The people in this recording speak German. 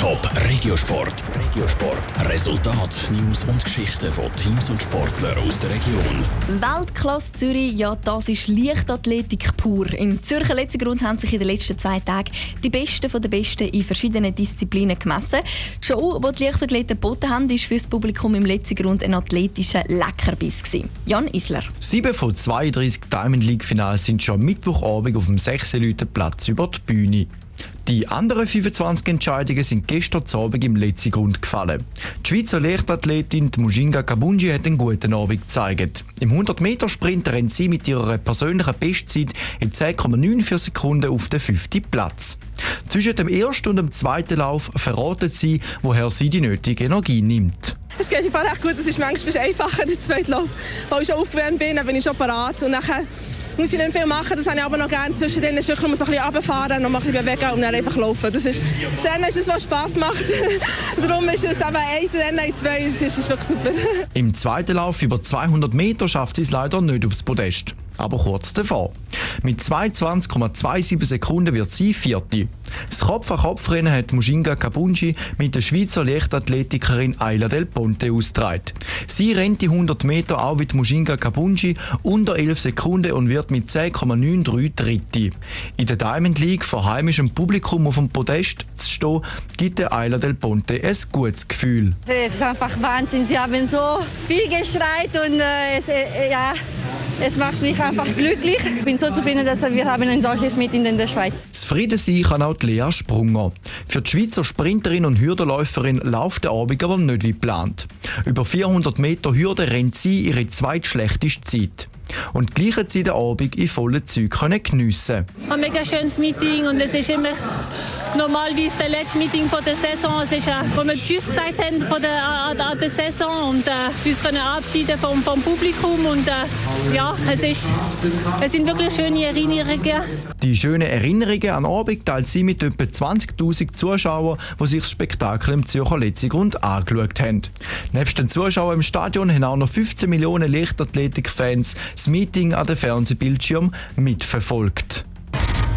Top Regiosport. Regiosport. Resultat, News und Geschichten von Teams und Sportlern aus der Region. Weltklasse Zürich, ja, das ist Leichtathletik pur. Im Zürcher Letzigrund haben sich in den letzten zwei Tagen die Besten von den Besten in verschiedenen Disziplinen gemessen. Die Show, die die Leichtathleten geboten haben, war für das Publikum im Letzigrund ein athletischer Leckerbiss. Jan Isler. Sieben von 32 Diamond League Finals sind schon Mittwochabend auf dem 6 Leute Platz über die Bühne. Die anderen 25 Entscheidungen sind gestern Abend im letzten Grund gefallen. Die Schweizer Leichtathletin Mujinga Kabunji hat einen guten Abend gezeigt. Im 100-Meter-Sprint rennt sie mit ihrer persönlichen Bestzeit in 10,94 Sekunden auf den fünften Platz. Zwischen dem ersten und dem zweiten Lauf verratet sie, woher sie die nötige Energie nimmt. Es geht einfach recht gut, es ist manchmal einfacher, der zweite Lauf. Weil ich schon aufgewärmt bin, dann bin ich schon parat. Und nachher muss ich nicht viel machen, das habe ich aber noch gerne. Zwischen wirklich nur so ein bisschen runterfahren, noch ein bisschen bewegen und dann einfach laufen. Das ist, das Rennen ist es, was Spass macht. Darum ist es eben ein Rennen zwei, das ist, ist wirklich super. Im zweiten Lauf über 200 Meter schafft sie es leider nicht aufs Podest aber kurz davor. Mit 22,27 Sekunden wird sie Vierte. Das Kopf-an-Kopf-Rennen hat Mushinga Kabunji mit der Schweizer Leichtathletikerin Ayla Del Ponte ausgetragen. Sie rennt die 100 Meter auch wie Mushinga Kabunji unter 11 Sekunden und wird mit 10,93 Dritte. In der Diamond League vor heimischem Publikum auf dem Podest zu stehen, gibt der Ayla Del Ponte ein gutes Gefühl. Es ist einfach Wahnsinn. Sie haben so viel geschreit und äh, es, äh, ja, es macht mich einfach glücklich. Ich bin so zufrieden, dass wir haben ein solches Meeting in der Schweiz. Zufrieden sein kann auch Lea Sprunger. Für die Schweizer Sprinterin und Hürdenläuferin läuft der Abend aber nicht wie geplant. Über 400 Meter Hürde rennt sie ihre zweitschlechteste Zeit und gleichen sie den Abend in vollen Zügen geniessen. Ein mega schönes Meeting und es ist immer normalerweise das letzte Meeting von der Saison. Es ist, äh, wo wir Tschüss gesagt haben von der, an, an der Saison und äh, uns können abschieden vom, vom Publikum und äh, ja, es, ist, es sind wirklich schöne Erinnerungen. Die schönen Erinnerungen an Abend teilt sie mit etwa 20'000 Zuschauern, die sich das Spektakel im Zürcher Letzigrund angeschaut haben. Neben den Zuschauern im Stadion haben auch noch 15 Millionen Leichtathletik-Fans das Meeting an den Fernsehbildschirm mitverfolgt.